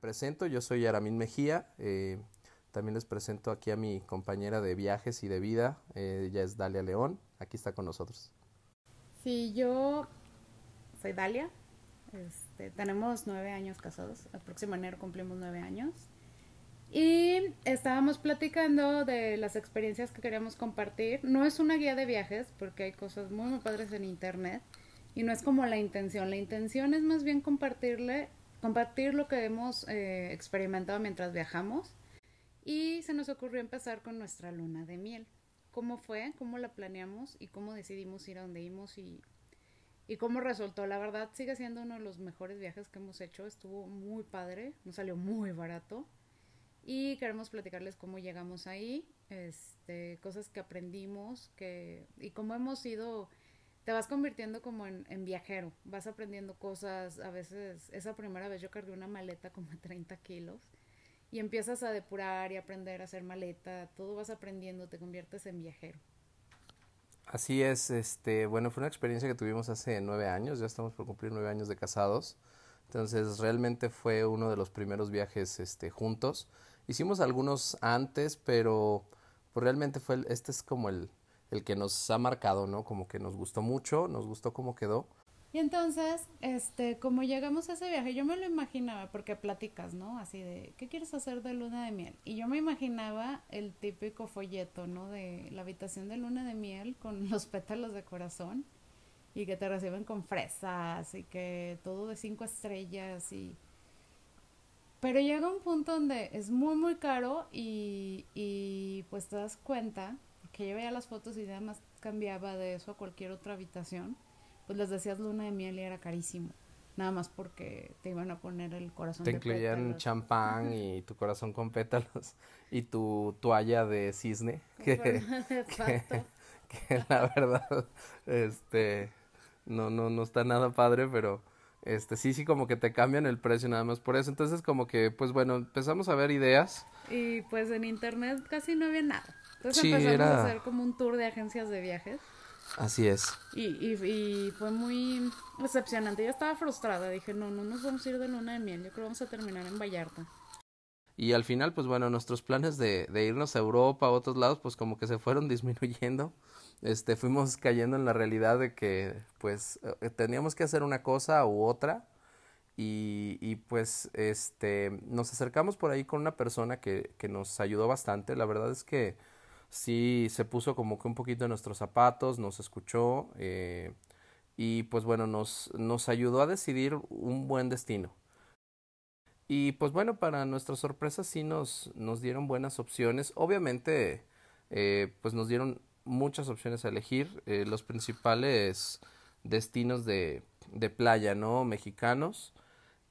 presento, yo soy Aramín Mejía. Eh, también les presento aquí a mi compañera de viajes y de vida, eh, ella es Dalia León, aquí está con nosotros. Sí, yo soy Dalia, este, tenemos nueve años casados, el próximo enero cumplimos nueve años. Y estábamos platicando de las experiencias que queríamos compartir. No es una guía de viajes, porque hay cosas muy, muy padres en internet. Y no es como la intención. La intención es más bien compartirle, compartir lo que hemos eh, experimentado mientras viajamos. Y se nos ocurrió empezar con nuestra luna de miel. ¿Cómo fue? ¿Cómo la planeamos? ¿Y cómo decidimos ir a donde íbamos? Y, y cómo resultó. La verdad sigue siendo uno de los mejores viajes que hemos hecho. Estuvo muy padre. Nos salió muy barato y queremos platicarles cómo llegamos ahí, este, cosas que aprendimos que, y cómo hemos ido, te vas convirtiendo como en, viajero, vas aprendiendo cosas, a veces, esa primera vez yo cargué una maleta como de 30 kilos y empiezas a depurar y aprender a hacer maleta, todo vas aprendiendo, te conviertes en viajero. Así es, este, bueno, fue una experiencia que tuvimos hace nueve años, ya estamos por cumplir nueve años de casados, entonces realmente fue uno de los primeros viajes este, juntos Hicimos algunos antes, pero pues realmente fue este es como el, el que nos ha marcado, ¿no? Como que nos gustó mucho, nos gustó cómo quedó. Y entonces, este, como llegamos a ese viaje, yo me lo imaginaba, porque platicas, ¿no? Así de, ¿qué quieres hacer de luna de miel? Y yo me imaginaba el típico folleto, ¿no? De la habitación de luna de miel con los pétalos de corazón y que te reciben con fresas y que todo de cinco estrellas y pero llega un punto donde es muy, muy caro y, y pues te das cuenta, que yo veía las fotos y además cambiaba de eso a cualquier otra habitación, pues les decías luna de miel y era carísimo. Nada más porque te iban a poner el corazón te incluían champán y tu corazón con pétalos y tu toalla de cisne. Que, que, que la verdad, este, no, no, no está nada padre, pero este sí sí como que te cambian el precio nada más por eso. Entonces como que pues bueno empezamos a ver ideas. Y pues en internet casi no había nada entonces empezamos a hacer como un tour de agencias de viajes. Así es. Y, y, y fue muy decepcionante. Yo estaba frustrada. Dije no no nos vamos a ir de luna de miel. Yo creo que vamos a terminar en Vallarta y al final pues bueno nuestros planes de, de irnos a Europa a otros lados pues como que se fueron disminuyendo. Este, fuimos cayendo en la realidad de que pues eh, teníamos que hacer una cosa u otra. Y, y, pues este nos acercamos por ahí con una persona que, que nos ayudó bastante. La verdad es que sí se puso como que un poquito en nuestros zapatos nos escuchó eh, y pues bueno nos, nos ayudó a decidir un buen destino y pues bueno para nuestra sorpresa sí nos, nos dieron buenas opciones obviamente eh, pues nos dieron muchas opciones a elegir. Eh, los principales destinos de, de playa, ¿no? Mexicanos.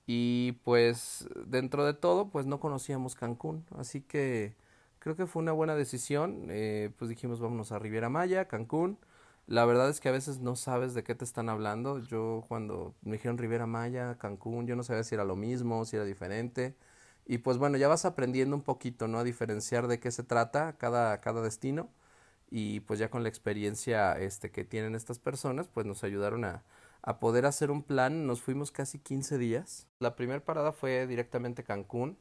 Y pues dentro de todo, pues no conocíamos Cancún. Así que creo que fue una buena decisión. Eh, pues dijimos, vámonos a Riviera Maya, Cancún. La verdad es que a veces no sabes de qué te están hablando. Yo cuando me dijeron Riviera Maya, Cancún, yo no sabía si era lo mismo, si era diferente. Y pues bueno, ya vas aprendiendo un poquito, ¿no? A diferenciar de qué se trata cada, cada destino y pues ya con la experiencia este, que tienen estas personas, pues nos ayudaron a, a poder hacer un plan. Nos fuimos casi 15 días. La primera parada fue directamente Cancún.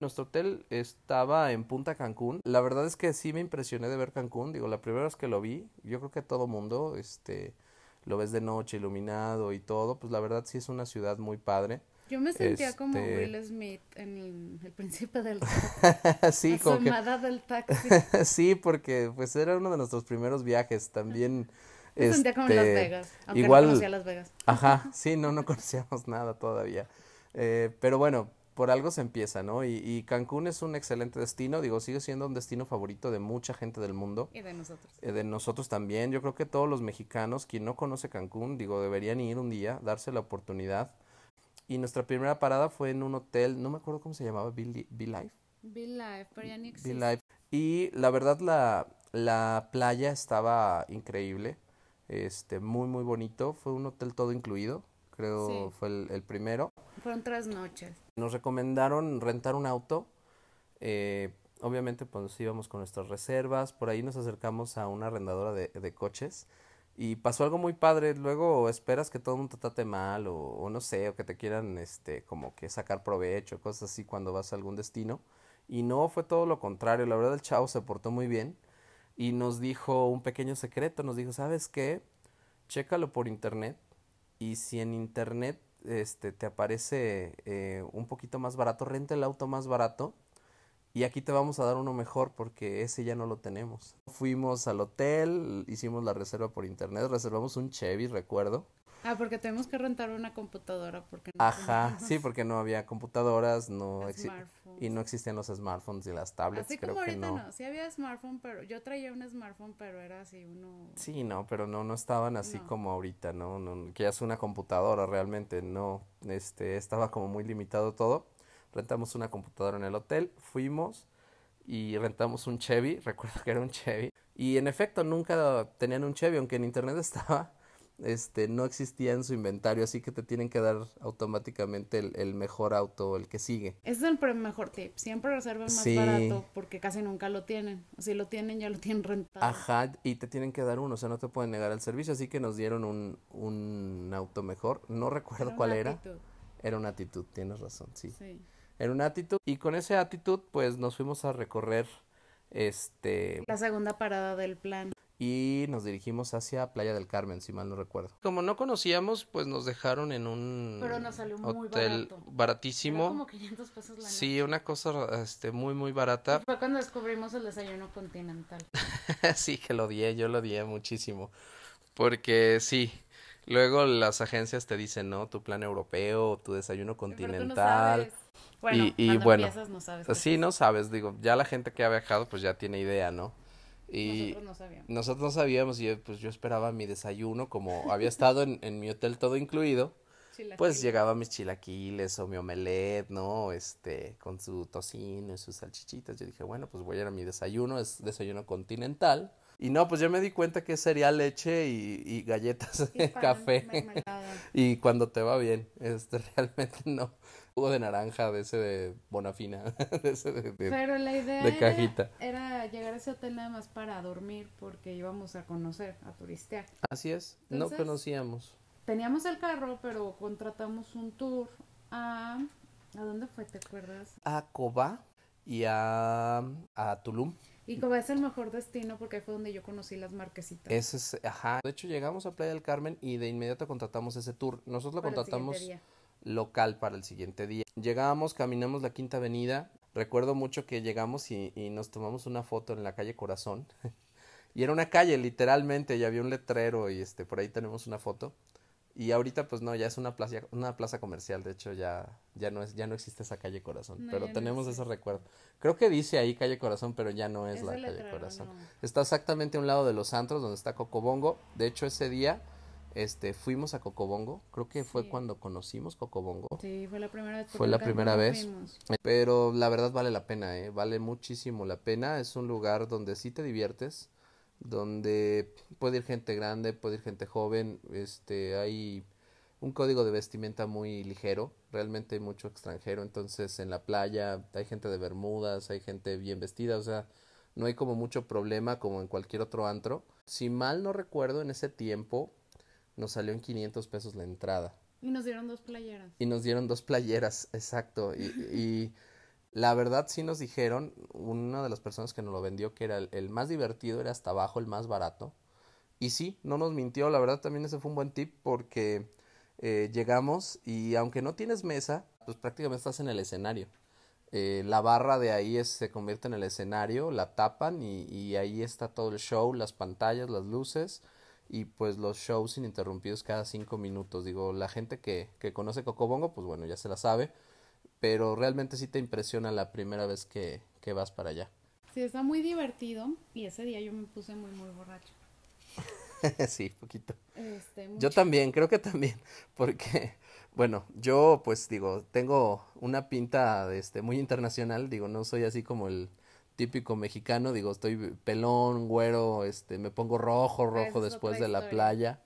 Nuestro hotel estaba en Punta Cancún. La verdad es que sí me impresioné de ver Cancún. Digo, la primera vez que lo vi, yo creo que todo mundo, este, lo ves de noche, iluminado y todo. Pues la verdad sí es una ciudad muy padre. Yo me sentía como este Will Smith en el, príncipe del sí, como que... del taxi. sí, porque pues era uno de nuestros primeros viajes también. Me sentía como en Las este, Vegas, aunque igual, no conocía Las Vegas. Ajá, sí, no, no conocíamos nada todavía. Eh, pero bueno, por algo se empieza, ¿no? Y, y, Cancún es un excelente destino, digo, sigue siendo un destino favorito de mucha gente del mundo. Y de nosotros. Eh, de nosotros también. Yo creo que todos los mexicanos, quien no conoce Cancún, digo, deberían ir un día, darse la oportunidad y nuestra primera parada fue en un hotel, no me acuerdo cómo se llamaba, Be, Life. Be Life, pero ya ni existe. Be Life. Y la verdad la, la playa estaba increíble, este, muy muy bonito. Fue un hotel todo incluido, creo fue el, el, primero. Fueron tres noches. Nos recomendaron rentar un auto. Eh, obviamente pues íbamos con nuestras reservas. Por ahí nos acercamos a una arrendadora de, de coches y pasó algo muy padre, luego esperas que todo el mundo te trate mal o, o, no sé, o que te quieran este como que sacar provecho, cosas así cuando vas a algún destino y no fue todo lo contrario, la verdad el chavo se portó muy bien y nos dijo un pequeño secreto, nos dijo, "¿Sabes qué? Chécalo por internet y si en internet este te aparece eh, un poquito más barato, renta el auto más barato y aquí te vamos a dar uno mejor porque ese ya no lo tenemos. Fuimos al hotel, hicimos la reserva por internet, reservamos un Chevy, recuerdo. Ah, porque tenemos que rentar una computadora porque no Ajá, sí, porque no había computadoras, no y no existían los smartphones y las tablets, así como ahorita no. Sí había smartphone, pero yo traía un smartphone, pero era así uno Sí, no, pero no no estaban así como ahorita, ¿no? no que ya es una computadora realmente, no, este estaba como muy limitado todo rentamos una computadora en el hotel, fuimos y rentamos un Chevy, recuerdo que era un Chevy, y en efecto nunca tenían un Chevy, aunque en internet estaba, este, no existía en su inventario, así que te tienen que dar automáticamente el, mejor auto, el que sigue. Ese es el mejor tip, siempre reserven más barato porque casi nunca lo tienen, si lo tienen ya lo tienen rentado. Ajá, y te tienen que dar uno, o sea, no te pueden negar el servicio, así que nos dieron un, un auto mejor, no recuerdo cuál era. Era una actitud, tienes razón, sí. sí en una actitud y con esa actitud pues nos fuimos a recorrer este la segunda parada del plan y nos dirigimos hacia Playa del Carmen, si mal no recuerdo. Como no conocíamos, pues nos dejaron en un Pero nos salió muy hotel barato. baratísimo. como 500 pesos la Sí, una cosa este muy muy barata. fue cuando descubrimos el desayuno continental. sí, que lo odié, yo lo odié muchísimo. Porque sí, luego las agencias te dicen, "No, tu plan europeo, tu desayuno continental." Bueno, y, bueno, no sabes sí, no sabes, digo, ya la gente que ha viajado pues ya tiene idea, ¿no? Y nosotros no sabíamos. Nosotros no sabíamos y pues yo esperaba mi desayuno, como había estado en, en mi hotel todo incluido, pues llegaba mis chilaquiles o mi omelette, ¿no? Este, con su tocino y sus salchichitas. Yo dije, bueno, pues voy a ir a mi desayuno, es desayuno continental. Y no, pues yo me di cuenta que sería leche y, y galletas, y café. y cuando te va bien, este, realmente no jugo de naranja de ese de Bonafina, de ese de, Pero la idea de cajita. Era, llegar a ese hotel nada más para dormir porque íbamos a conocer, a turistear. Así es, no conocíamos. Teníamos el carro, pero contratamos un tour a... ¿A dónde fue, te acuerdas? A Cobá y a, a Tulum. Y Cobá es el mejor destino porque fue donde yo conocí las marquesitas. Ese es, ajá. De hecho, llegamos a Playa del Carmen y de inmediato contratamos ese tour. Nosotros lo contratamos local para el siguiente día. Llegamos, caminamos la Quinta Avenida. Recuerdo mucho que llegamos y, nos tomamos una foto en la calle Corazón. y era una calle, literalmente, y había un letrero y este, por ahí tenemos una foto. Y ahorita pues no, ya es una plaza, una plaza comercial, de hecho ya, ya no es, ya no existe esa calle Corazón, pero tenemos ese recuerdo. Creo que dice ahí calle Corazón, pero ya no es, la calle Corazón. Está exactamente a un lado de los antros donde está Cocobongo. De hecho ese día este fuimos a Cocobongo, creo que fue cuando conocimos Cocobongo. Sí, fue la primera vez. Fue la primera vez. Pero la verdad vale la pena, eh, vale muchísimo la pena. Es un lugar donde sí te diviertes, donde puede ir gente grande, puede ir gente joven, este hay un código de vestimenta muy ligero, realmente hay mucho extranjero, entonces en la playa hay gente de bermudas, hay gente bien vestida, o sea, no hay como mucho problema como en cualquier otro antro. Si mal no recuerdo, en ese tiempo nos salió en 500 pesos la entrada. Y nos dieron dos playeras. Y nos dieron dos playeras, exacto. Y, y la verdad sí nos dijeron, una de las personas que nos lo vendió, que era el, más divertido, era hasta abajo, el más barato. Y sí, no nos mintió, la verdad también ese fue un buen tip porque eh, llegamos y aunque no tienes mesa, pues prácticamente estás en el escenario. Eh, la barra de ahí se convierte en el escenario, la tapan y, y ahí está todo el show, las pantallas, las luces y pues los shows ininterrumpidos cada cinco minutos. Digo, la gente que, que conoce Cocobongo, pues bueno, ya se la sabe, pero realmente sí te impresiona la primera vez que, que vas para allá. Sí, está muy divertido y ese día yo me puse muy, muy borracho. sí, poquito. Este, yo también, creo que también, porque, bueno, yo pues digo, tengo una pinta este, muy internacional, digo, no soy así como el típico mexicano, digo, estoy pelón, güero, este, me pongo rojo, rojo después de la playa.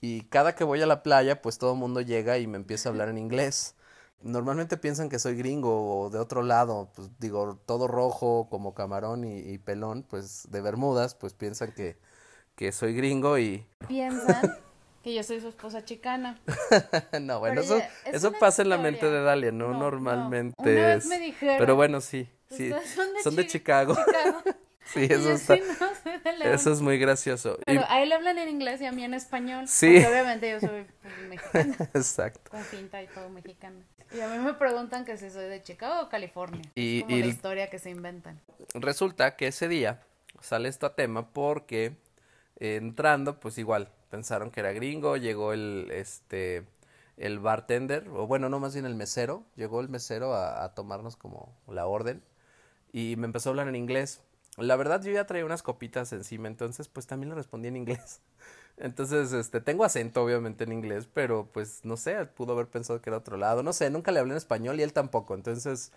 Y cada que voy a la playa, pues todo el mundo llega y me empieza a hablar en inglés. Normalmente piensan que soy gringo o de otro lado, pues digo, todo rojo como camarón y, pelón, pues de Bermudas, pues piensan que, que soy gringo y... Piensan que yo soy su esposa chicana. no, bueno, Pero eso, es eso pasa en la mente de Dalia, no, No, no. normalmente vez es... me dijeron, Pero bueno, sí, sí, "Ustedes son de son de Chi- Chicago. Chicago". Sí, Y eso está, eso es muy gracioso. Y- Pero a él hablan en inglés y a mí en español. Sí. Porque obviamente yo soy mexicana, Exacto. con finta y todo mexicana. Y a mí me preguntan que si soy de Chicago o California. Y- es como y la historia que se inventan. Resulta que ese día sale esto a tema porque eh, entrando, pues igual, pensaron que era gringo, llegó el, este, el bartender, o bueno, no, más bien el mesero, llegó el mesero a, a tomarnos como la orden y me empezó a hablar en inglés. La verdad, yo ya traía unas copitas encima, entonces pues también le respondí en inglés. Entonces, este, tengo acento obviamente en inglés, pero pues no sé, pudo haber pensado que era otro lado, no sé, nunca le hablé en español y él tampoco, entonces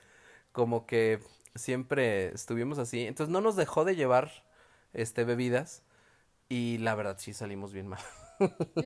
como que siempre estuvimos así, entonces no nos dejó de llevar este bebidas y la verdad sí salimos bien mal.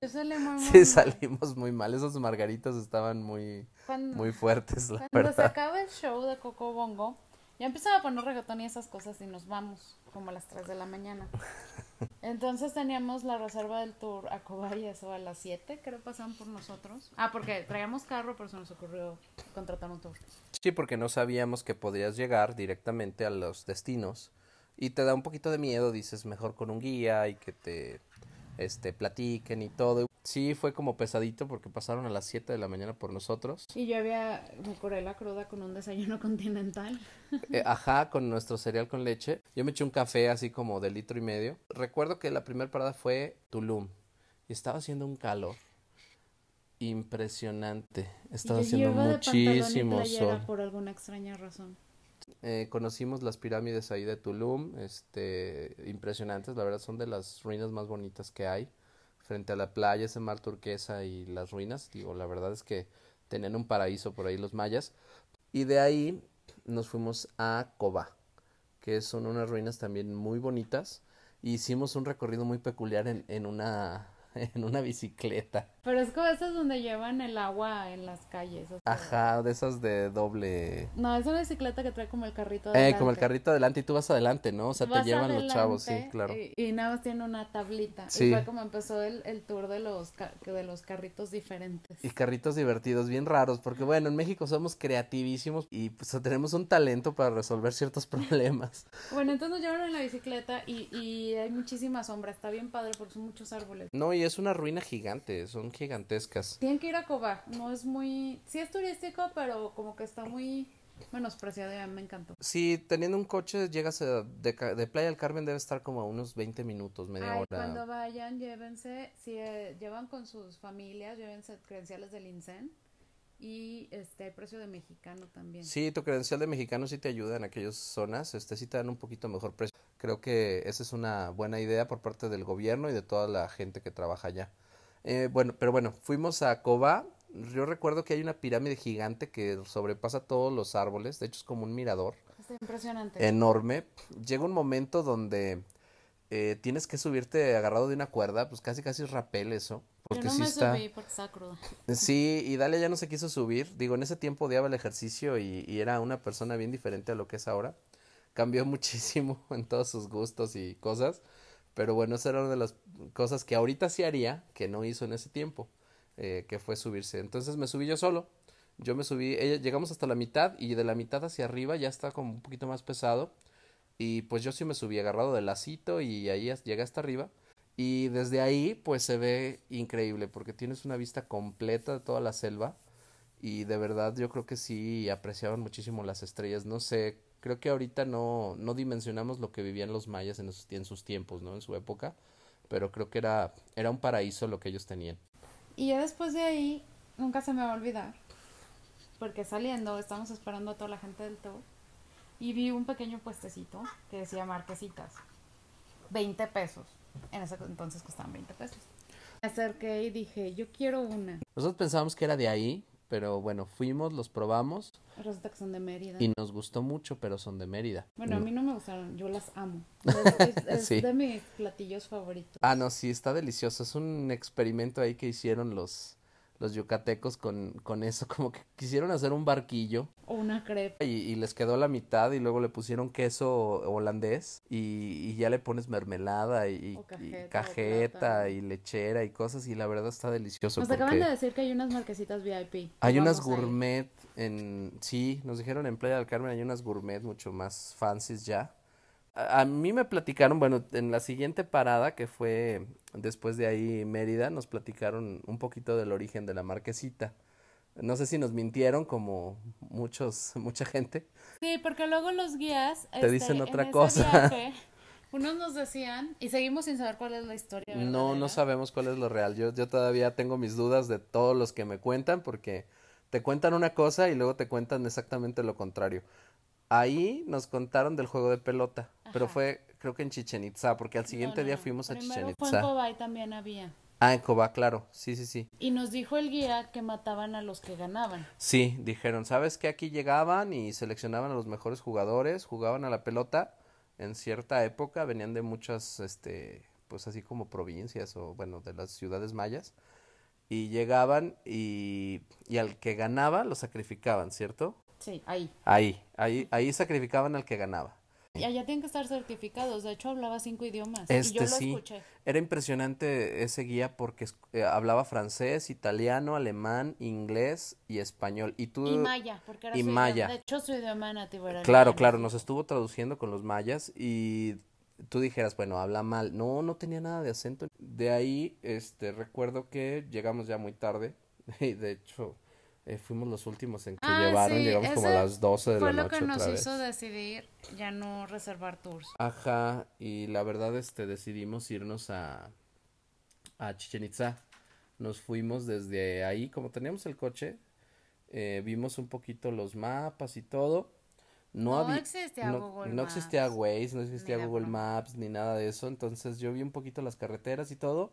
Yo salí muy, muy Sí salimos muy mal, esos margaritas estaban muy Cuando, muy fuertes, la cuando se acaba el show de Coco Bongo, ya empezaba a poner reggaetón y esas cosas y nos vamos, como a las 3 de la mañana. Entonces teníamos la reserva del tour a Cobay, eso a las 7, creo pasaban por nosotros. Ah, porque traíamos carro, pero se nos ocurrió contratar un tour. Sí, porque no sabíamos que podías llegar directamente a los destinos y te da un poquito de miedo, dices mejor con un guía y que te este platiquen y todo. Sí, fue como pesadito porque pasaron a las 7 de la mañana por nosotros. Y yo había, me curé la cruda con un desayuno continental. Eh, ajá, con nuestro cereal con leche. Yo me eché un café así como de litro y medio. Recuerdo que la primera parada fue Tulum y estaba haciendo un calor impresionante. Estaba y yo haciendo de y muchísimo sol. por alguna extraña razón. Eh, conocimos las pirámides ahí de Tulum, este, impresionantes, la verdad son de las ruinas más bonitas que hay, frente a la playa, ese mar turquesa y las ruinas, digo, la verdad es que tenían un paraíso por ahí los mayas, y de ahí nos fuimos a Cobá, que son unas ruinas también muy bonitas, y hicimos un recorrido muy peculiar en, en una, en una bicicleta, Pero es como esas donde llevan el agua en las calles. o sea, ajá, de esas de doble... No, es una bicicleta que trae como el carrito Eh, como el adelante. carrito adelante y tú vas adelante, ¿no? O sea, te llevan los chavos, sí, adelante claro. Y, y nada más tiene una tablita. Sí. Y fue como empezó el, el tour de los, de los carritos diferentes. Y carritos divertidos, bien raros, porque bueno, en México somos creativísimos y pues tenemos un talento para resolver ciertos problemas. Bueno, entonces nos llevaron en la bicicleta y, y hay muchísima sombra. Está bien padre porque son muchos árboles. No, y es una ruina gigante, son gigantescas. Tienen que ir a Cobá. No es muy... Sí es turístico, pero como que está muy menospreciado me encantó. Si teniendo un coche llegas a- de, Playa del Carmen debe estar como a unos 20 minutos, media Ay, hora. cuando vayan, llévense, si eh, llevan con sus familias, llévense credenciales del INSEN y este precio de mexicano también. Sí, tu credencial de mexicano sí te ayuda en aquellas zonas, este sí te dan un poquito mejor precio. Creo que esa es una buena idea por parte del gobierno y de toda la gente que trabaja allá. Eh, bueno, pero bueno, fuimos a Cobá. Yo recuerdo que hay una pirámide gigante que sobrepasa todos los árboles, de hecho es como un mirador Está impresionante. enorme. Llega un momento donde eh, tienes que subirte agarrado de una cuerda, pues casi casi es rapel eso, porque Yo no sí me está... subí porque estaba cruda. Sí, y Dalia ya no se quiso subir. Digo, en ese tiempo odiaba el ejercicio y, y era una persona bien diferente a lo que es ahora. Cambió muchísimo en todos sus gustos y cosas. Pero bueno, esa era una de las cosas que ahorita sí haría, que no hizo en ese tiempo, eh, que fue subirse. Entonces me subí yo solo. Yo me subí, ella, llegamos hasta la mitad y de la mitad hacia arriba ya está como un poquito más pesado. Y pues yo sí me subí agarrado del lacito y ahí llegué hasta arriba. Y desde ahí pues se ve increíble porque tienes una vista completa de toda la selva y de verdad yo creo que sí apreciaban muchísimo las estrellas. No sé, creo que ahorita no, no dimensionamos lo que vivían los mayas en, esos- en sus tiempos, ¿no? En su época, pero creo que era, era un paraíso lo que ellos tenían. Y ya después de ahí, nunca se me va a olvidar, porque saliendo, estamos esperando a toda la gente del tour, y vi un pequeño puestecito que decía marquesitas, 20 pesos. En ese entonces costaban 20 pesos. Me acerqué y dije, yo quiero una. Nosotros pensábamos que era de ahí, pero bueno, fuimos, los probamos Resulta que son de Mérida. y nos gustó mucho, pero son de Mérida. Bueno, a Mm. mí no me gustaron, yo las amo. Es, es- Sí. de mis platillos favoritos. Ah, no, sí, está delicioso. Es un experimento ahí que hicieron los, los yucatecos con, con eso, como que quisieron hacer un barquillo. O una crepe. Y, y les quedó la mitad y luego le pusieron queso holandés y, y ya le pones mermelada y, O cajeta, y lechera y cosas y la verdad está delicioso. Nos acaban de decir que hay unas marquesitas VIP. Hay unas gourmet en... Sí, nos dijeron en Playa del Carmen hay unas gourmet mucho más fancies ya. A, a mí me platicaron, bueno, en la siguiente parada que fue después de ahí Mérida, nos platicaron un poquito del origen de la marquesita. No sé si nos mintieron como muchos, mucha gente. Sí, porque luego los guías Te este, dicen en otra ese cosa. viaje, unos nos decían, y seguimos sin saber cuál es la historia. No, no sabemos cuál es lo real. Yo, yo todavía tengo mis dudas de todos los que me cuentan porque te cuentan una cosa y luego te cuentan exactamente lo contrario. Ahí nos contaron del juego de pelota, pero fue creo que en Chichen Itza, porque al siguiente No, día fuimos a Chichen fue en Itza. Cobay también había. Ah, en Cobá, claro. Sí, sí, sí. Y nos dijo el guía que mataban a los que ganaban. Sí, dijeron, ¿sabes qué? Aquí llegaban y seleccionaban a los mejores jugadores, jugaban a la pelota. En cierta época venían de muchas, este, pues así como provincias o bueno, de las ciudades mayas. Y llegaban y, y al que ganaba lo sacrificaban, ¿cierto? Sí, ahí. Ahí, ahí, ahí sacrificaban al que ganaba. Y allá tienen que estar certificados. De hecho, hablaba cinco idiomas. Este y yo lo sí. escuché. Era impresionante ese guía porque eh, hablaba francés, italiano, alemán, inglés y español. Y tú, Y maya, porque era y su maya. idioma. De hecho, su idioma nativo era Claro, claro, nos estuvo traduciendo con los mayas y tú dijeras, bueno, habla mal. No, no tenía nada de acento. De ahí, este, recuerdo que llegamos ya muy tarde y de hecho eh, fuimos los últimos en que Ah, llevaron, sí, llegamos como a las 12 de Fue la lo noche que nos hizo decidir ya no reservar tours. Ajá, y la verdad, este, decidimos irnos a, a Chichen Itza. Nos fuimos desde ahí, como teníamos el coche, eh, vimos un poquito los mapas y todo. No, No había, existía no, Google no existía Maps, Waze, no existía Google. Maps, ni nada de eso. Entonces yo vi un poquito las carreteras y todo.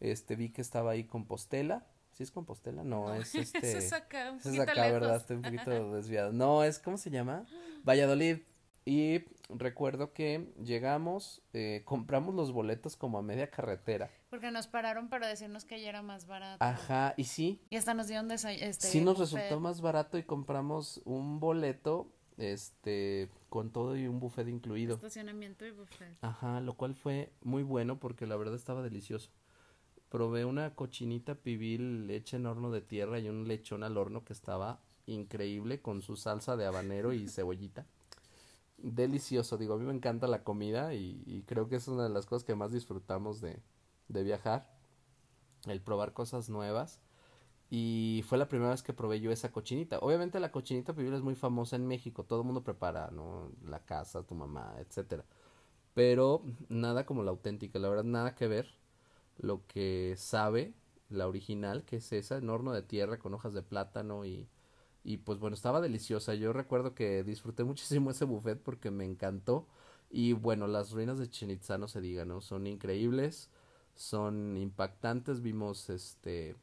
Este, vi que estaba ahí Compostela. ¿Sí es Compostela? No, No, es este. Es acá, un es acá, ¿verdad? Estoy un poquito desviado. No, es, ¿cómo se llama? Valladolid. Y recuerdo que llegamos, eh, compramos los boletos como a media carretera. Porque nos pararon para decirnos que ya era más barato. Ajá, y sí, Y hasta nos dieron desa- este sí nos buffet. resultó más barato y compramos un boleto, este, con todo y un buffet incluido. Estacionamiento y buffet. Ajá, lo cual fue muy bueno porque la verdad estaba delicioso. Probé una cochinita pibil hecha en horno de tierra y un lechón al horno que estaba increíble con su salsa de habanero y cebollita. Delicioso, digo, a mí me encanta la comida y, y creo que es una de las cosas que más disfrutamos de, de viajar, el probar cosas nuevas. Y fue la primera vez que probé yo esa cochinita. Obviamente la cochinita pibil es muy famosa en México, todo el mundo prepara, ¿no? La casa, tu mamá, etcétera pero nada como la auténtica, la verdad nada que ver lo que sabe la original, que es esa, en horno de tierra con hojas de plátano y, y pues bueno, estaba deliciosa. Yo recuerdo que disfruté muchísimo ese buffet porque me encantó y bueno, las ruinas de Chichen no se diga, ¿no? Son increíbles, son impactantes, vimos este,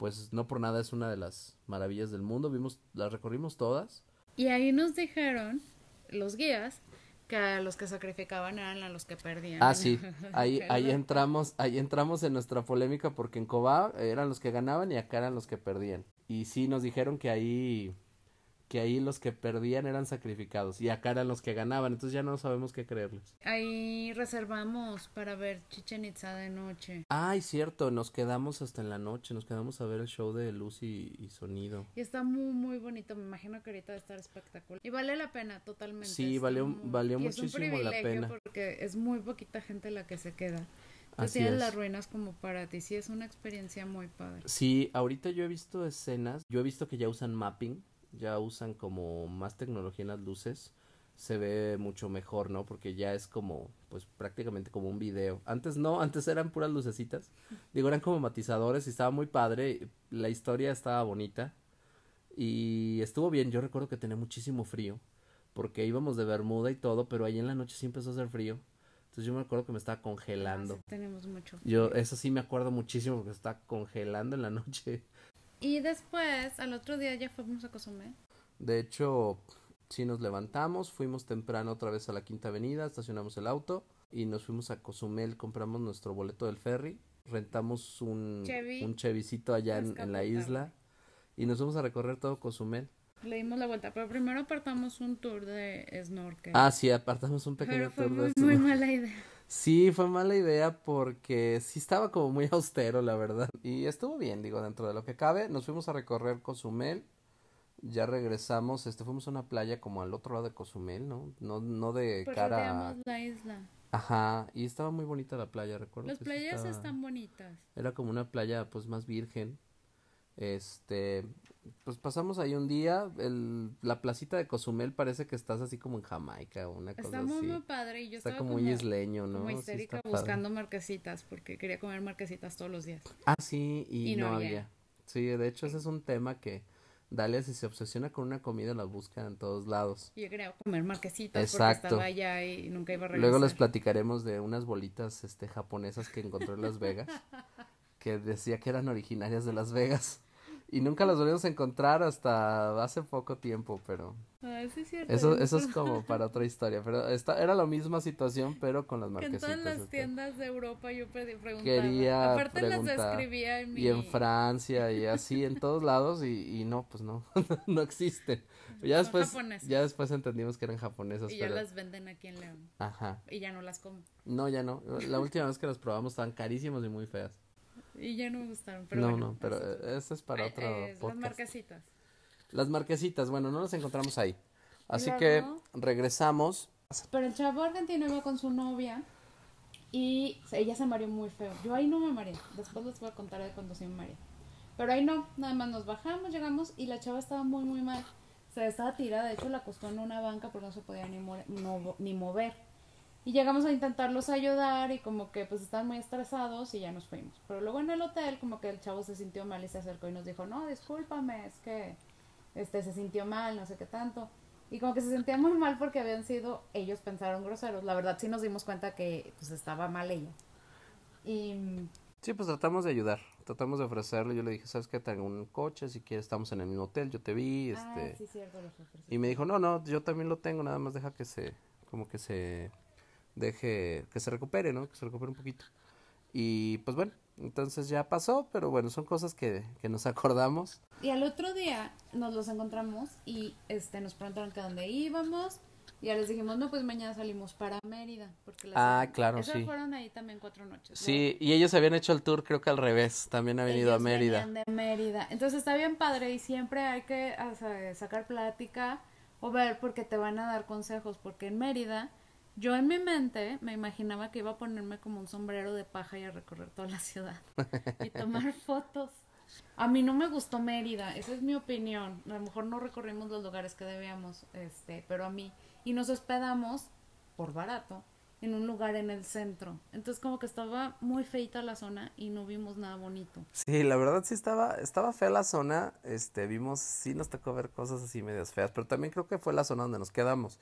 pues no por nada es una de las maravillas del mundo, vimos, las recorrimos todas. Y ahí nos dijeron los guías que a los que sacrificaban eran a los que perdían. Ah, sí, ahí, ahí entramos, ahí entramos en nuestra polémica porque en Cobá eran los que ganaban y acá eran los que perdían. Y sí nos dijeron que ahí, que ahí los que perdían eran sacrificados y acá eran los que ganaban, entonces ya no sabemos qué creerles. Ahí reservamos para ver Chichen Itza de noche. Ay, cierto, nos quedamos hasta en la noche, nos quedamos a ver el show de luz y, y sonido. Y está muy, muy bonito. Me imagino que ahorita va a estar espectacular. Y vale la pena totalmente. Sí, está valió- muy- valió y muchísimo la pena. Porque es muy poquita gente la que se queda. Entonces Así tienes es. las ruinas como para ti. Sí, es una experiencia muy padre. Sí, ahorita yo he visto escenas, yo he visto que ya usan mapping, ya usan como más tecnología en las luces, se ve mucho mejor, ¿no? Porque ya es como, pues prácticamente como un video. Antes no, antes eran puras lucecitas, digo, eran como matizadores y estaba muy padre, la historia estaba bonita y estuvo bien, yo recuerdo que tenía muchísimo frío, porque íbamos de Bermuda y todo, pero ahí en la noche sí empezó a hacer frío, entonces yo me acuerdo que me estaba congelando. Ah, sí, tenemos mucho. Yo, eso sí me acuerdo muchísimo porque estaba congelando en la noche. Y después, al otro día ya fuimos a Cozumel. De hecho, sí nos levantamos, fuimos temprano otra vez a la Quinta Avenida, estacionamos el auto y nos fuimos a Cozumel, compramos nuestro boleto del ferry rentamos un, Chevy un chevicito allá en, en la isla y nos fuimos a recorrer todo Cozumel. Le dimos la vuelta, pero primero apartamos un tour de snorkel. Ah, sí, apartamos un pequeño pero fue tour de estos. muy mala idea. Sí, fue mala idea porque sí estaba como muy austero, la verdad. Y estuvo bien, digo, dentro de lo que cabe. Nos fuimos a recorrer Cozumel. Ya regresamos, este, fuimos a una playa como al otro lado de Cozumel, ¿no? No, no de Pues cara. la isla. Ajá, y estaba muy bonita la playa, recuerdo. Las playas estaba- están bonitas. Era como una playa pues más virgen. Este, pues pasamos ahí un día, el, la placita de Cozumel parece que estás así como en Jamaica o una cosa Está muy, así. muy padre y yo Está como muy isleño, ¿no? como Sí histérica padre. buscando marquesitas porque quería comer marquesitas todos los días. Ah, sí, y, Y no, no había. había. Sí, de hecho ese es un tema que Dalia si se obsesiona con una comida la busca en todos lados. Yo quería comer marquesitas Exacto. porque estaba allá y nunca iba a regresar. Luego les platicaremos de unas bolitas este japonesas que encontré en Las Vegas, que decía que eran originarias de Las Vegas. Y nunca las volvimos a encontrar hasta hace poco tiempo, pero Ah, sí es cierto. eso, eso es como para otra historia. Pero esta, era la misma situación, pero con las Que en marquesitas. todas las tiendas de Europa yo pre- preguntaba. Quería Aparte las preguntar. escribía en mi... Y en Francia y así en todos lados y, y no, pues no, no existen. Ya Son después, ya después entendimos que eran japonesas, Y ya pero las venden aquí en León. ajá. Y ya no las como. No, ya no. La última vez que las probamos estaban carísimas y muy feas. Y ya no me gustaron. Pero no, bueno, no, pero así- eh, eso es para Eh, otro eh, Las podcast. marquesitas. Las marquesitas, bueno, no las encontramos ahí. Así que regresamos. Pero el chavo argentino iba con su novia y ella se mareó muy feo. Yo ahí no me mareé. Después les voy a contar de cuando sí me mareé. Pero ahí no, nada más nos bajamos, llegamos y la chava estaba muy, muy mal. O sea, estaba tirada, de hecho la acostó en una banca porque no se podía ni, mo- no- ni mover. Y llegamos a intentarlos ayudar y como que pues estaban muy estresados y ya nos fuimos. Pero luego en el hotel como que el chavo se sintió mal y se acercó y nos dijo, no, discúlpame, es que este se sintió mal, no sé qué tanto. Y como que se sentía muy mal porque habían sido, ellos pensaron groseros. La verdad sí nos dimos cuenta que pues estaba mal ella. Y Sí, pues tratamos de ayudar, tratamos de ofrecerle. Yo le dije, ¿sabes qué? Tengo un coche, si quieres estamos en el mismo hotel, yo te vi, ah, este... sí, cierto. Y me dijo, no, no, yo también lo tengo, nada más deja que se, como que se deje, que se recupere, ¿no? Que se recupere un poquito. Y pues bueno, entonces ya pasó, pero bueno, son cosas que, que nos acordamos. Y al otro día nos los encontramos y este nos preguntaron que dónde íbamos. Y ya les dijimos, no, pues mañana salimos para Mérida. Porque las- Ah, claro, esas sí. fueron ahí también cuatro noches. Sí, y ellos habían hecho el tour, creo que al revés, también ha Luego, venido a Mérida. de Mérida. Entonces está bien padre y siempre hay que o sea, sacar plática o ver porque te van a dar consejos. Porque en Mérida, yo en mi mente me imaginaba que iba a ponerme como un sombrero de paja y a recorrer toda la ciudad y tomar fotos. A mí no me gustó Mérida, esa es mi opinión. A lo mejor no recorrimos los lugares que debíamos, este, pero a mí. Y nos hospedamos, por barato, en un lugar en el centro. Entonces como que estaba muy feita la zona y no vimos nada bonito. Sí, la verdad sí estaba, estaba fea la zona, este, vimos, sí nos tocó ver cosas así medias feas, pero también creo que fue la zona donde nos quedamos.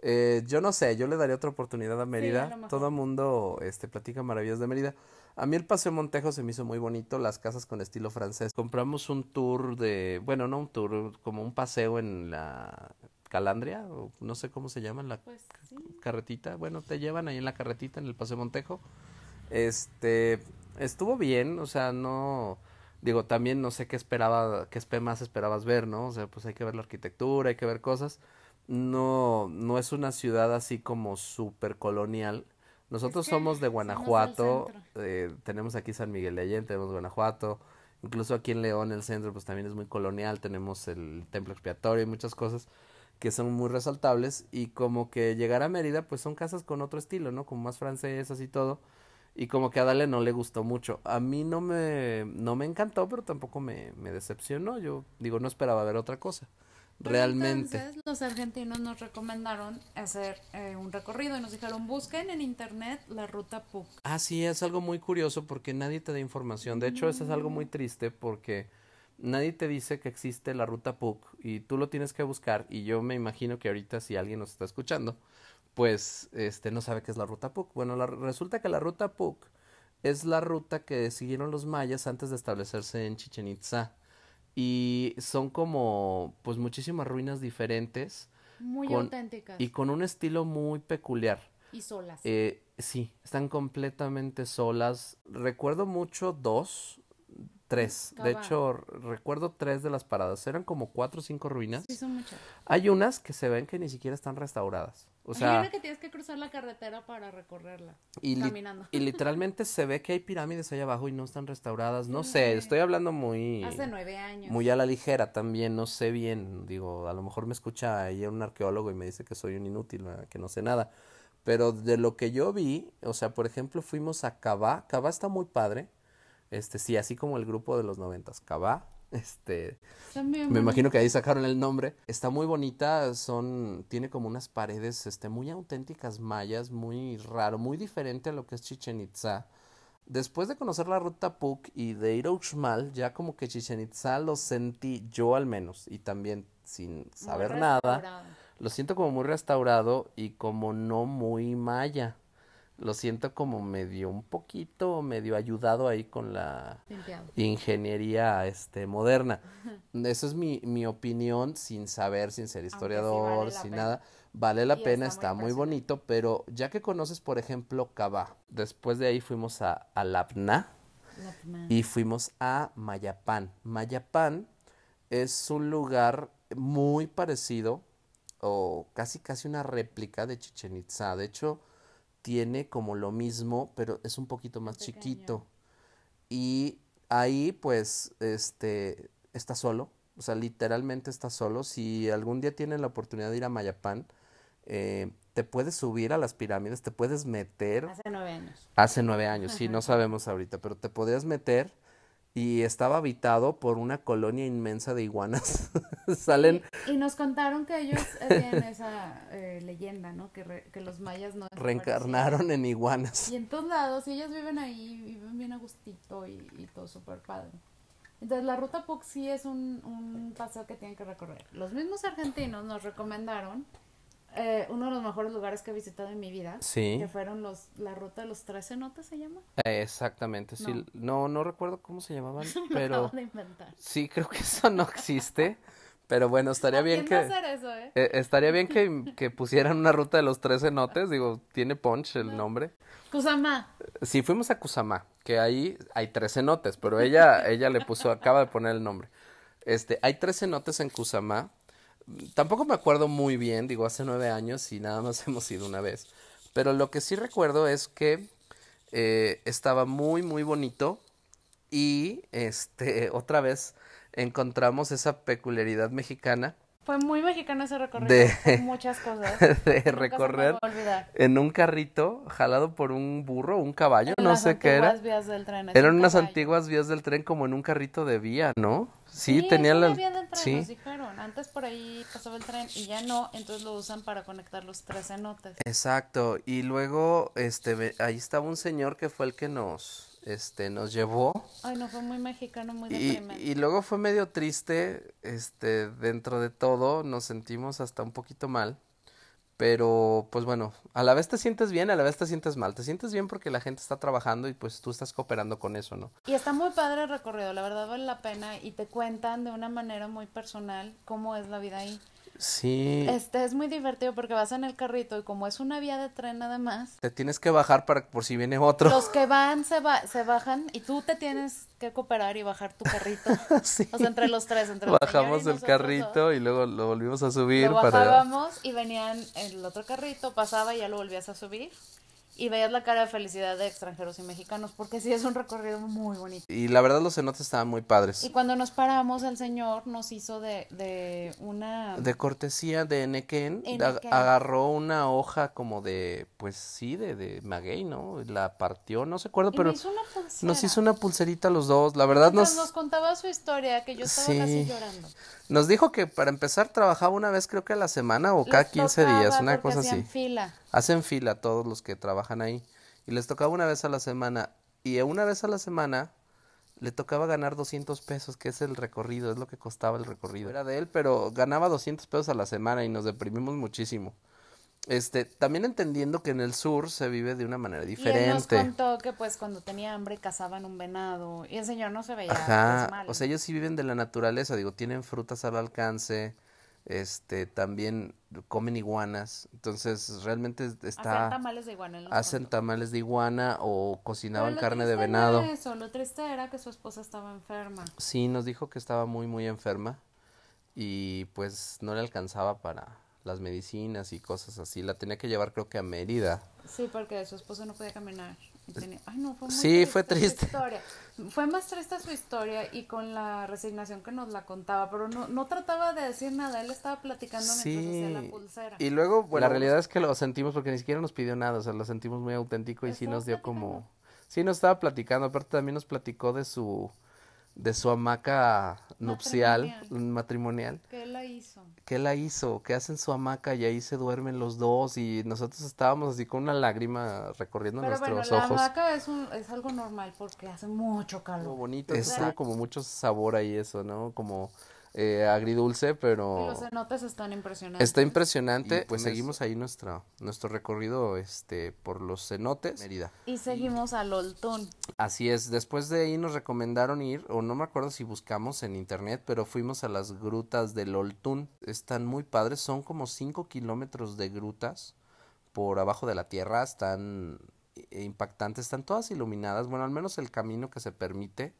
Eh, yo no sé, yo le daría otra oportunidad a Mérida. Todo mundo, este, platica maravillas de Mérida. A mí el Paseo Montejo se me hizo muy bonito, las casas con estilo francés. Compramos un tour de, bueno, no un tour, como un paseo en la Calandria, o no sé cómo se llama, la Pues sí. carretita. Bueno, te llevan ahí en la carretita, en el Paseo Montejo. Este, estuvo bien, o sea, no, digo, también no sé qué esperaba, qué más esperabas ver, ¿no? O sea, pues hay que ver la arquitectura, hay que ver cosas. No, no es una ciudad así como súper colonial. Nosotros que somos de Guanajuato, eh, tenemos aquí San Miguel de Allende, tenemos Guanajuato, incluso aquí en León, el centro, pues también es muy colonial, tenemos el templo expiatorio y muchas cosas que son muy resaltables y como que llegar a Mérida pues son casas con otro estilo, ¿no? Como más francesas y todo y como que a Dale no le gustó mucho. A mí no me, no me encantó, pero tampoco me, me decepcionó. Yo digo, no esperaba ver otra cosa. Pero Realmente. Entonces, los argentinos nos recomendaron hacer eh, un recorrido y nos dijeron, busquen en internet la ruta PUC. Ah, sí, es algo muy curioso porque nadie te da información. De hecho, eso es algo muy triste porque nadie te dice que existe la ruta PUC y tú lo tienes que buscar. Y yo me imagino que ahorita si alguien nos está escuchando, pues este no sabe qué es la ruta PUC. Bueno, la- resulta que la ruta PUC es la ruta que siguieron los mayas antes de establecerse en Chichen Itza. Y son como pues muchísimas ruinas diferentes Muy Con- auténticas. y con un estilo muy peculiar. Y solas. Eh, sí, están completamente solas. Recuerdo mucho dos, tres. De hecho, recuerdo tres de las paradas. Eran como cuatro o cinco ruinas. Sí, son muchas. Hay unas que se ven que ni siquiera están restauradas. O Hay sea, una que tienes que cruzar la carretera para recorrerla. y, li- caminando. y literalmente se ve que hay pirámides allá abajo y no están restauradas. No sé, estoy hablando muy... Hace nueve años. Muy a la ligera también, no sé bien, digo, a lo mejor me escucha ahí un arqueólogo y me dice que soy un inútil, que no sé nada, pero de lo que yo vi, o sea, por ejemplo, fuimos a Cabá, Cabá está muy padre, este, sí, así como el grupo de los noventas, Cabá, este, También, me imagino que ahí sacaron el nombre, está muy bonita, son, tiene como unas paredes, este, muy auténticas mayas, muy raro, muy diferente a lo que es Chichen Itza. Después de conocer la ruta Puc y de ir a Uxmal, ya como que Chichen Itza lo sentí yo al menos y también sin saber nada, lo siento como muy restaurado y como no muy maya. Lo siento como medio un poquito medio ayudado ahí con la Limpiado. ingeniería este moderna. Eso es mi, mi opinión sin saber, sin ser sí historiador, vale sin pena. nada. Vale la Y pena, está muy está muy impresionante. bonito, pero ya que conoces, por ejemplo, Cabá, después de ahí fuimos a, a Labna La pima. y fuimos a Mayapán. Mayapán es un lugar muy parecido o casi casi una réplica de Chichen Itza. De hecho, tiene como lo mismo, pero es un poquito más Pequeño. chiquito. Y ahí pues este está solo, o sea, literalmente está solo. Si algún día tienen la oportunidad de ir a Mayapán, eh, te puedes subir a las pirámides, te puedes meter Hace nueve años. Hace nueve años, sí, no sabemos ahorita, pero te podías meter y estaba habitado por una colonia inmensa de iguanas. Salen Y nos contaron que ellos tienen esa eh, leyenda, ¿no? Que, re- que los mayas no reencarnaron en iguanas. Y en todos lados, y ellos viven ahí, viven bien a gustito y, y todo súper padre. Entonces la ruta PUC sí es un, un paseo que tienen que recorrer. Los mismos argentinos nos recomendaron eh, uno de los mejores lugares que he visitado en mi vida, Sí, que fueron los la ruta de los tres cenotes, ¿se llama? eh, exactamente, sí. No, no recuerdo cómo se llamaban, pero de inventar. sí, creo que eso no existe. Pero bueno, estaría bien ¿Quién va a que... hacer eso, eh? eh, estaría bien que, que pusieran una ruta de los tres cenotes, digo, tiene punch el nombre. Kusama. Sí, fuimos a Kusama, que ahí hay tres cenotes, pero ella, ella le puso, acaba de poner el nombre. Este, hay tres cenotes en Kusama. Tampoco me acuerdo muy bien, digo, hace nueve años y nada más hemos ido una vez. Pero lo que sí recuerdo es que eh, estaba muy, muy bonito y este, otra vez encontramos esa peculiaridad mexicana Fue muy mexicano ese recorrido. De- muchas cosas. de recorrer en un carrito jalado por un burro, un caballo, En no sé qué era. antiguas vías del tren, es Eran un unas caballo. antiguas vías del tren como en un carrito de vía, ¿no? Sí, tenían una la... vía del tren, Sí, nos dijeron. Antes por ahí pasaba el tren y ya no, entonces lo usan para conectar los tres cenotes. exacto. Y luego, este, ahí estaba un señor que fue el que nos, este, nos llevó. Ay, no, fue muy mexicano, muy Y, y luego fue medio triste, este, dentro de todo, nos sentimos hasta un poquito mal. Pero, pues bueno, a la vez te sientes bien, a la vez te sientes mal. Te sientes bien porque la gente está trabajando y pues tú estás cooperando con eso, ¿no? Y está muy padre el recorrido, la verdad vale la pena y te cuentan de una manera muy personal cómo es la vida ahí. Sí, Este es muy divertido porque vas en el carrito y como es una vía de tren nada más, te tienes que bajar para por si viene otro. los que van se, va, se bajan y tú te tienes que cooperar y bajar tu carrito. Sí. O sea, entre los tres, entre Bajamos el dos. carrito y luego lo volvimos a subir Lo para... bajábamos y venían el otro carrito, pasaba y ya lo volvías a subir. Y veías la cara de felicidad de extranjeros y mexicanos, porque sí es un recorrido muy bonito. Y la verdad los cenotes estaban muy padres. Y cuando nos paramos, el señor nos hizo de, de una... De cortesía de Nequén, En ag- Nequén. agarró una hoja como de, pues sí, de, de maguey, ¿no? La partió, no se acuerdo, y pero hizo una nos hizo una pulserita los dos. La verdad nos, nos contaba su historia, que yo estaba Sí. casi llorando. Nos dijo que para empezar trabajaba una vez creo que a la semana o cada Les 15 tocaba días, una cosa hacían así. fila. Hacen fila todos los que trabajan ahí. Y les tocaba una vez a la semana. Y una vez a la semana le tocaba ganar 200 pesos, que es el recorrido, es lo que costaba el recorrido. Era de él, pero ganaba 200 pesos a la semana y nos deprimimos muchísimo. Este, también entendiendo que en el sur se vive de una manera Y él nos diferente. contó que pues cuando tenía hambre cazaban un venado. Y el señor no se veía pues, Ajá, mal. o sea, ellos sí viven de la naturaleza, digo, tienen frutas al alcance, este también comen iguanas, entonces realmente está Hacían tamales de iguana hacen tamales de iguana o cocinaban carne de venado. era eso, lo triste era que su esposa estaba enferma. Sí, nos dijo que estaba muy muy enferma y pues no le alcanzaba para las medicinas y cosas así. La tenía que llevar creo que a Mérida. Sí, porque su esposa no podía caminar. tenía- Ay, no, fue muy Sí, fue su triste. historia. Fue más triste su historia y con la resignación que nos la contaba, pero no, no trataba de decir nada, él estaba platicando mientras hacía la Sí. pulsera. Y luego, bueno, la realidad es que lo sentimos porque ni siquiera nos pidió nada, o sea, lo sentimos muy auténtico y sí nos dio platicando. como... Sí, nos estaba platicando, aparte también nos platicó de su de su hamaca nupcial, Matrimonial. matrimonial, ¿Qué la hizo? que él la hizo, que hacen su hamaca y ahí se duermen los dos y nosotros estábamos así con una lágrima recorriendo Pero bueno, nuestros la ojos. hamaca es, un, es algo normal porque hace mucho calor. bonito, es como mucho sabor ahí eso, ¿no? Como eh, agridulce, Y pero... los cenotes están impresionantes. Está impresionante. Y pues tienes- seguimos ahí nuestra, nuestro recorrido este, por los cenotes. Mérida. Y seguimos al Oltún. Así es, después de ahí nos recomendaron ir, o no me acuerdo si buscamos en internet, pero fuimos a las grutas del Oltún. Están muy padres, son como 5 kilómetros de grutas por abajo de la tierra, están impactantes, están todas iluminadas, bueno, al menos el camino que se permite.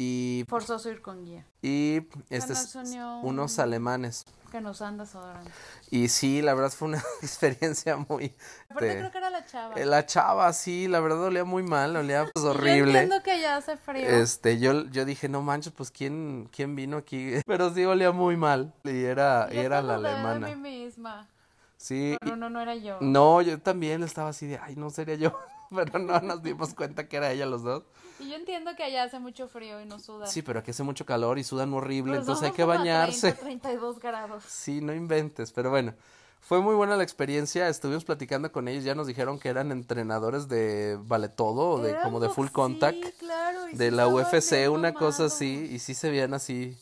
Y, Forzoso ir con guía. y este, unió unos un- alemanes. Que nos anda desodorante. Y sí, la verdad fue una experiencia muy... Aparte este, creo que era la chava. eh, La chava, sí, la verdad olía muy mal, olía pues, Yo horrible. entiendo que ya hace frío. Este, yo, yo dije, no manches, pues quién, quién vino aquí, pero sí olía muy mal y era, Yo era la alemana. de mí misma. Sí, Pero no, no era yo. no, yo también estaba así de, ay, no sería yo, pero no nos dimos cuenta que era ella los dos. Y yo entiendo que allá hace mucho frío y no sudan. Sí, pero aquí hace mucho calor y sudan horrible, entonces hay que bañarse. 30, 32 grados. Sí, no inventes, pero bueno, fue muy buena la experiencia, estuvimos platicando con ellos, ya nos dijeron que eran entrenadores de vale todo, o de como de full box- contact. Sí, claro. y de sí la UFC, una cosa así, y sí se veían así,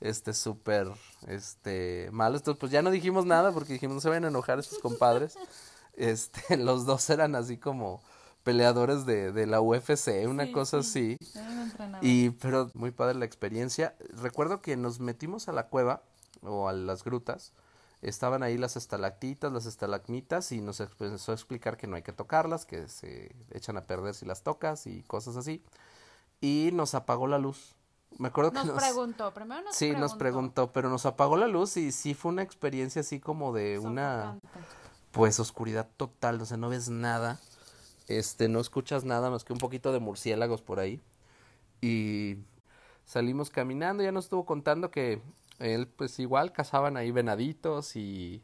este, súper, este, malos. Entonces, pues ya no dijimos nada porque dijimos, no se vayan a enojar estos compadres. Este, los dos eran así como peleadores de, de la UFC, una Sí, cosa sí. así. Y, pero muy padre la experiencia. Recuerdo que nos metimos a la cueva o a las grutas. Estaban ahí las estalactitas, las estalagmitas y nos empezó a explicar que no hay que tocarlas, que se echan a perder si las tocas y cosas así. Y nos apagó la luz. Me acuerdo que Nos nos... preguntó, primero nos Sí, preguntó. nos preguntó, pero nos apagó la luz y sí fue una experiencia así como de una pues oscuridad total, o sea, no ves nada, este, no escuchas nada más que un poquito de murciélagos por ahí. Y salimos caminando, ya nos estuvo contando que él pues igual cazaban ahí venaditos y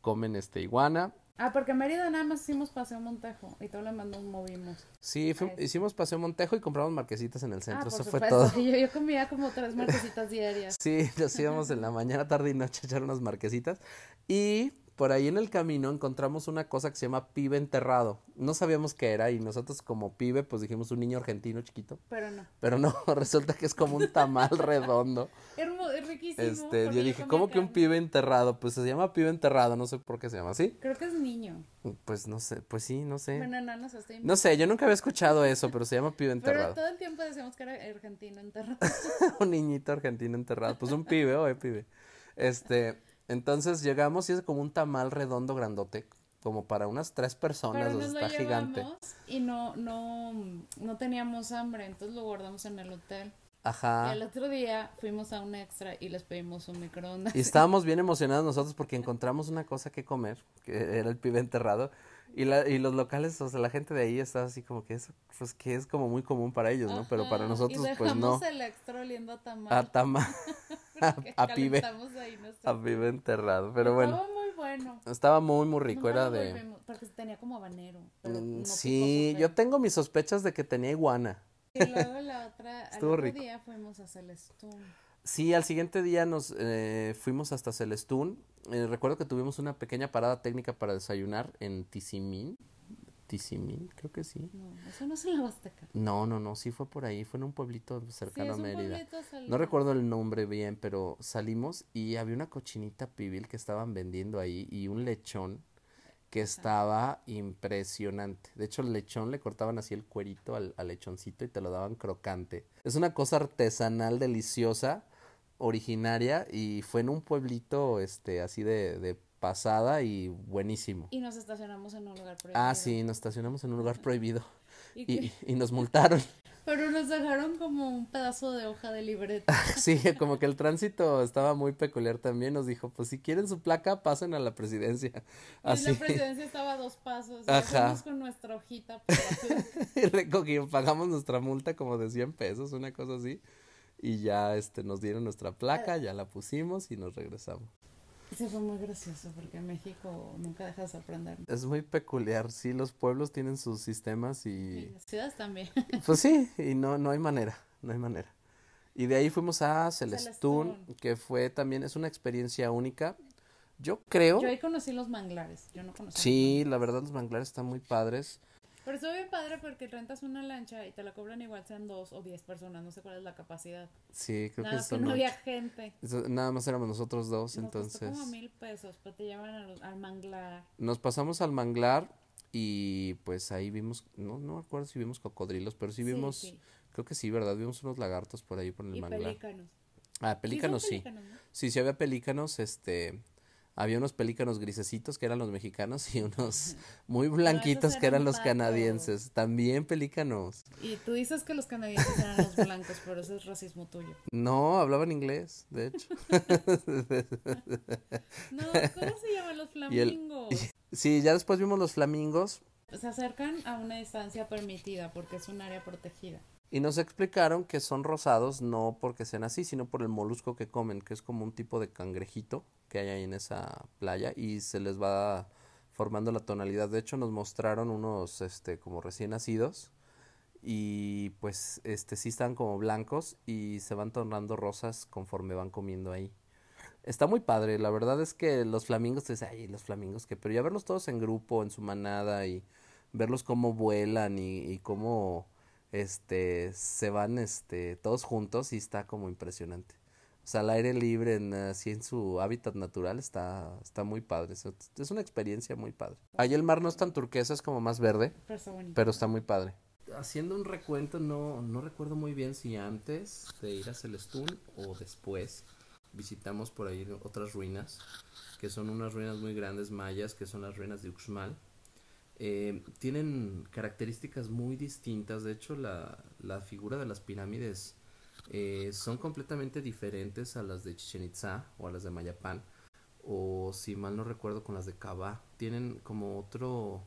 comen este iguana. Ah, porque en Mérida nada más hicimos paseo Montejo y todo lo demás nos movimos. Sí, hicimos paseo Montejo y compramos marquesitas en el ah, centro, por eso fue todo. Yo, yo comía como tres marquesitas diarias. Sí, nos íbamos en la mañana, tarde y noche a echar unas marquesitas. Y por ahí en el camino encontramos una cosa que se llama pibe enterrado. No sabíamos qué era y nosotros como pibe pues dijimos un niño argentino chiquito. Pero no. Pero no, resulta que es como un tamal redondo. Hermo- es riquísimo. Este, yo dije, ¿cómo que un pibe enterrado? Pues se llama pibe enterrado, no sé por qué se llama así. Creo que es niño. Pues no sé, pues sí, no sé. Bueno, no, no sé, estoy... No sé, yo nunca había escuchado eso, pero se llama pibe Pero enterrado. todo el tiempo decíamos que era argentino enterrado. un niñito argentino enterrado. Pues un pibe, oye, pibe. Este, entonces llegamos y es como un tamal redondo grandote, como para unas tres personas, o sea, está gigante. y no, no, no teníamos hambre, entonces lo guardamos en el hotel. Y Ajá. el otro día fuimos a un extra y les pedimos un microondas. Y estábamos bien emocionados nosotros porque encontramos una cosa que comer, que era el pibe enterrado. Y, la, y los locales, o sea, la gente de ahí estaba así como que es, pues que es como muy común para ellos, ¿no? Pero para Ajá, nosotros, y pues no. el extra oliendo a tamal. A tama, a, a pibe, ahí a pibe enterrado. Pero bueno, Estaba muy bueno. estaba muy, muy rico, Nunca era de... Porque tenía como habanero. Pero Mm, no Sí, yo tengo mis sospechas de que tenía iguana. Y luego la otra, al Estuvo otro rico. día fuimos a Celestún. Sí, al siguiente día nos eh, fuimos hasta Celestún. Eh, recuerdo que tuvimos una pequeña parada técnica para desayunar en Tizimín. Tizimín, creo que sí. No, eso no es en la Huasteca. No, no, no, sí fue por ahí, fue en un pueblito cercano a Mérida. No recuerdo el nombre bien, pero salimos y había una cochinita pibil que estaban vendiendo ahí y un lechón que estaba impresionante. De hecho, el lechón le cortaban así el cuerito al, al lechoncito y te lo daban crocante. Es una cosa artesanal deliciosa, originaria y fue en un pueblito este así de, de pasada y buenísimo. Y nos estacionamos en un lugar prohibido. Ah, sí, nos estacionamos en un lugar prohibido Y y, y nos multaron. Pero nos dejaron como un pedazo de hoja de libreta. Sí, como que el tránsito estaba muy peculiar también. Nos dijo, pues si quieren su placa, pasen a la presidencia. Y Así. la presidencia estaba a dos pasos. Y Ajá. con nuestra hojita. Y recogimos, pagamos nuestra multa como de 100 pesos, una cosa así. Y ya este, nos dieron nuestra placa, ya la pusimos y nos regresamos. Ese fue muy gracioso porque en México nunca deja de sorprenderme. Es muy peculiar, sí, los pueblos tienen sus sistemas Y y las ciudades también. pues sí, y no, no hay manera, no hay manera. Y de ahí fuimos a Celestún, Celestún. que fue también, es una experiencia única. Yo creo, Yo ahí conocí los manglares. Yo no conocía. sí, la verdad los manglares están muy padres. Pero estuvo bien padre porque rentas una lancha y te la cobran igual sean dos o diez personas. No sé cuál es la capacidad. Sí, creo Nada que no había gente. Eso- Nada más éramos nosotros dos, Nos costó entonces como mil pesos, pero te llevan al, al manglar. nos pasamos al manglar y pues ahí vimos, no, no recuerdo si vimos cocodrilos, pero sí vimos, sí. creo que sí, ¿verdad? Vimos unos lagartos por ahí por el Y manglar. pelícanos. Ah, pelícanos sí. pelícanos, ¿no? Sí, sí había pelícanos, este, había unos pelícanos grisecitos que eran los mexicanos y unos muy blanquitos que eran los canadienses. También pelícanos. Y tú dices que los canadienses eran los blancos, pero eso es racismo tuyo. No, hablaban inglés, de hecho. No, ¿cómo se llaman los Y el- flamingos? Sí, ya después vimos los flamingos Se acercan a una distancia permitida porque es un área protegida. Y nos explicaron que son rosados no porque sean así, sino por el molusco que comen, que es como un tipo de cangrejito que hay ahí en esa playa y se les va formando la tonalidad. De hecho, nos mostraron unos, este, como recién nacidos y pues, este, sí están como blancos y se van tornando rosas conforme van comiendo ahí. Está muy padre, la verdad es que los flamingos, te dices, ay, los flamingos que, pero ya verlos todos en grupo, en su manada y verlos cómo vuelan y, y cómo, este, se van, este, todos juntos y está como impresionante. O sea, al aire libre, en, así en su hábitat natural, está, está muy padre. Es, una experiencia muy padre. Ahí el mar no es tan turquesa, es como más verde, Pero está bonito. pero está muy padre. Haciendo un recuento, no, no recuerdo muy bien si antes de ir a Celestún o después visitamos por ahí otras ruinas, que son unas ruinas muy grandes mayas, que son las ruinas de Uxmal. Eh, tienen características muy distintas, de hecho la, la figura de las pirámides eh, son completamente diferentes a las de Chichen Itza o a las de Mayapán, o si mal no recuerdo con las de Kabah, tienen como otro,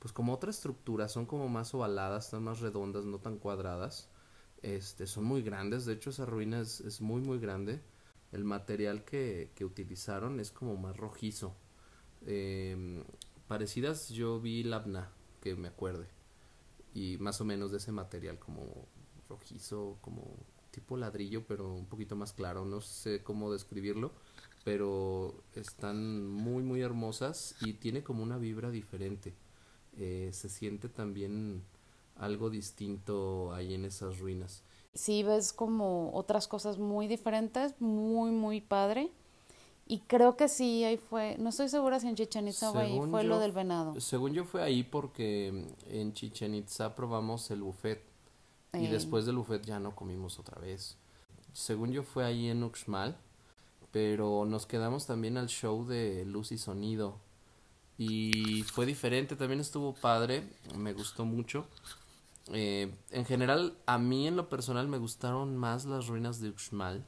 pues como otra estructura, son como más ovaladas, están más redondas, no tan cuadradas, este, son muy grandes, de hecho esa ruina es, es muy muy grande, el material que, que utilizaron es como más rojizo, Em, parecidas yo vi Labna, que me acuerde, y más o menos de ese material como rojizo, como tipo ladrillo, pero un poquito más claro, no sé cómo describirlo, pero están muy muy hermosas y tiene como una vibra diferente. Eh, se siente también algo distinto ahí en esas ruinas. sí ves como otras cosas muy diferentes, muy, muy padre. Y creo que sí, ahí fue, no estoy segura si en Chichen Itza o ahí fue yo, lo del venado. Según yo fue ahí porque en Chichen Itza probamos el buffet y después del buffet ya no comimos otra vez. Según yo fue ahí en Uxmal, pero nos quedamos también al show de luz y sonido y fue diferente, también estuvo padre, me gustó mucho. Eh, en general, a mí en lo personal me gustaron más las ruinas de Uxmal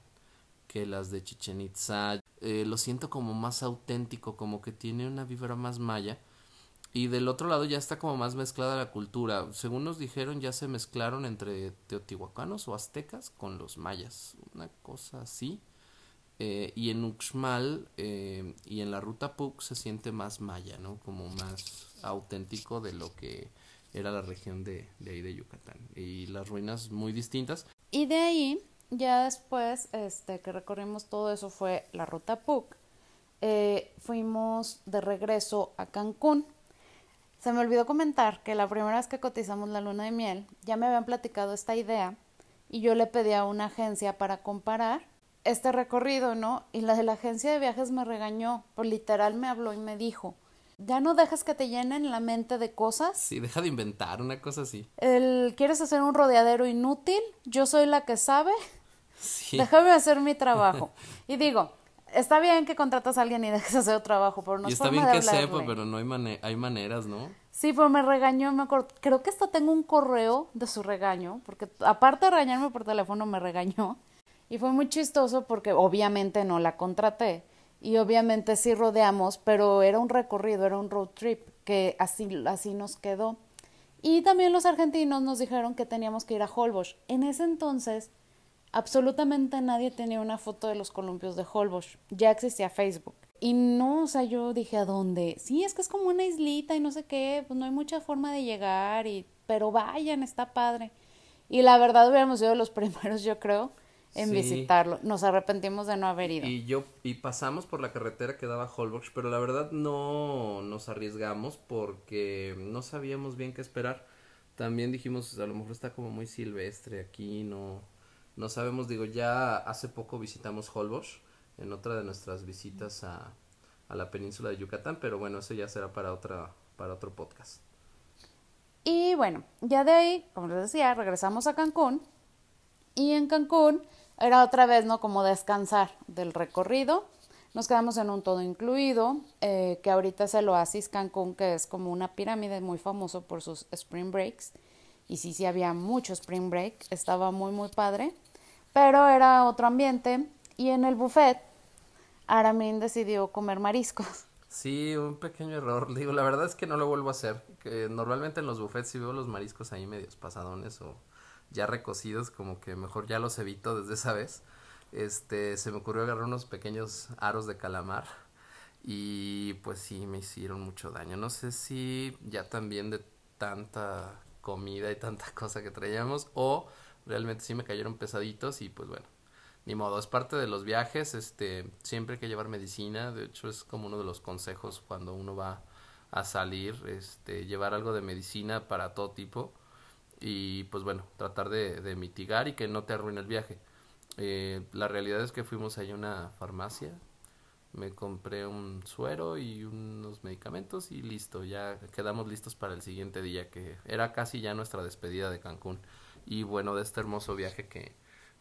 que las de Chichen Itza. Eh, lo siento como más auténtico, como que tiene una vibra más maya. Y del otro lado ya está como más mezclada la cultura. Según nos dijeron, ya se mezclaron entre teotihuacanos o aztecas con los mayas. Una cosa así. Eh, y en Uxmal eh, y en la ruta Puc se siente más maya, ¿no? Como más auténtico de lo que era la región de, de ahí de Yucatán. Y las ruinas muy distintas. Y de ahí, ya después este, que recorrimos todo eso fue la ruta PUC. Eh, fuimos de regreso a Cancún. Se me olvidó comentar que la primera vez que cotizamos la luna de miel, ya me habían platicado esta idea y yo le pedí a una agencia para comparar este recorrido, ¿no? Y la de la agencia de viajes me regañó, pues literal me habló y me dijo, ya no dejas que te llenen la mente de cosas Sí, deja de inventar una cosa así. el quieres hacer un rodeadero inútil, yo soy la que sabe Déjame hacer mi trabajo. y digo, está bien que contratas a alguien y dejes hacer trabajo, pero no y está bien que sepa, pero no hay, hay maneras, ¿no? Sí, pero me regañó, me acuerdo, creo que hasta tengo un correo de su regaño, porque aparte de regañarme por teléfono, me regañó. Y fue muy chistoso porque obviamente no la contraté. Y obviamente sí rodeamos, pero era un recorrido, era un road trip, que así, así nos quedó. Y también los argentinos nos dijeron que teníamos que ir a Holbox. En ese entonces absolutamente nadie tenía una foto de los columpios de Holbox. Ya existía Facebook. Y no, o sea, yo dije, ¿a dónde? Sí, es que es como una islita y no sé qué, pues no hay mucha forma de llegar, y, pero vayan, está padre. Y la verdad hubiéramos sido los primeros, yo creo, en visitarlo. Nos arrepentimos de no haber ido. Y yo, y pasamos por la carretera que daba Holbox, pero la verdad no nos arriesgamos porque no sabíamos bien qué esperar. También dijimos, a lo mejor está como muy silvestre aquí, no, no sabemos, digo, ya hace poco visitamos Holbox en otra de nuestras visitas a, a la península de Yucatán, pero bueno, eso ya será para, otra, para otro podcast. Y bueno, ya de ahí, como les decía, regresamos a Cancún y en Cancún era otra vez, ¿no? Como descansar del recorrido. Nos quedamos en un todo incluido, eh, que ahorita es el Oasis Cancún, que es como una pirámide muy famoso por sus spring breaks. Y sí, sí había mucho spring break, estaba muy, muy padre pero era otro ambiente y en el buffet Aramin decidió comer mariscos. Sí, un pequeño error. Digo, la verdad es que no lo vuelvo a hacer. Que normalmente en los buffets si veo los mariscos ahí medios pasadones o ya recocidos, como que mejor ya los evito desde esa vez. Este, se me ocurrió agarrar unos pequeños aros de calamar y pues sí me hicieron mucho daño. No sé si ya también de tanta comida y tanta cosa que traíamos o realmente sí me cayeron pesaditos y pues bueno, ni modo, es parte de los viajes, este, siempre hay que llevar medicina, de hecho es como uno de los consejos cuando uno va a salir, este, llevar algo de medicina para todo tipo y pues bueno, tratar de, mitigar y que no te arruine el viaje. Eh, la realidad es que fuimos a una farmacia, me compré un suero y unos medicamentos y listo, ya quedamos listos para el siguiente día que era casi ya nuestra despedida de Cancún y bueno, de este hermoso viaje que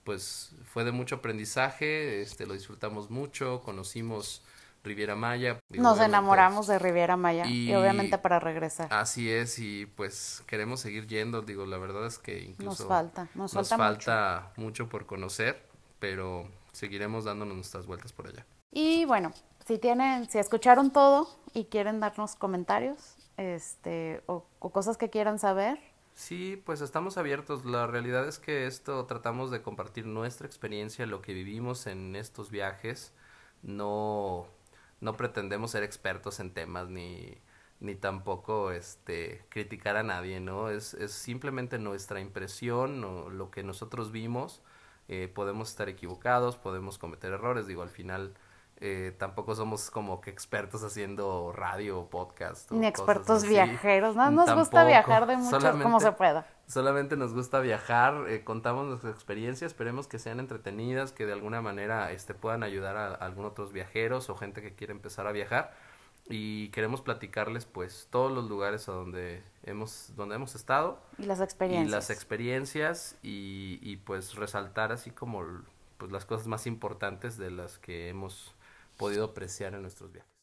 pues fue de mucho aprendizaje, este lo disfrutamos mucho, conocimos Riviera Maya. Nos enamoramos de Riviera Maya y, obviamente para regresar. Así es y pues queremos seguir yendo, digo, la verdad es que incluso nos falta, nos, falta, mucho. por conocer, pero seguiremos dándonos nuestras vueltas por allá. Y bueno, si tienen, si escucharon todo y quieren darnos comentarios, este, o cosas que quieran saber, Sí, pues estamos abiertos. La realidad es que esto tratamos de compartir nuestra experiencia, lo que vivimos en estos viajes. No, no pretendemos ser expertos en temas ni, ni tampoco este, criticar a nadie, ¿no? Es, es simplemente nuestra impresión o lo que nosotros vimos. Eh, podemos estar equivocados, podemos cometer errores, digo, al final eh, tampoco somos como que expertos haciendo radio o podcast. Ni expertos viajeros, ¿no? Nos gusta viajar de mucho como se pueda. Solamente nos gusta viajar, eh, contamos nuestras experiencias, esperemos que sean entretenidas, que de alguna manera este, puedan ayudar a, algunos otros viajeros o gente que quiere empezar a viajar. Y queremos platicarles pues todos los lugares a donde hemos, donde hemos estado. Y las experiencias. Y las experiencias y, y pues resaltar así como pues las cosas más importantes de las que hemos podido apreciar en nuestros viajes.